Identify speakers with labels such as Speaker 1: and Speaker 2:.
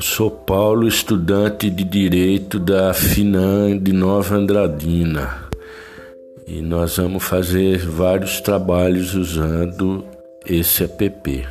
Speaker 1: sou Paulo, estudante de Direito da FINAM de Nova Andradina. E nós vamos fazer vários trabalhos usando esse app.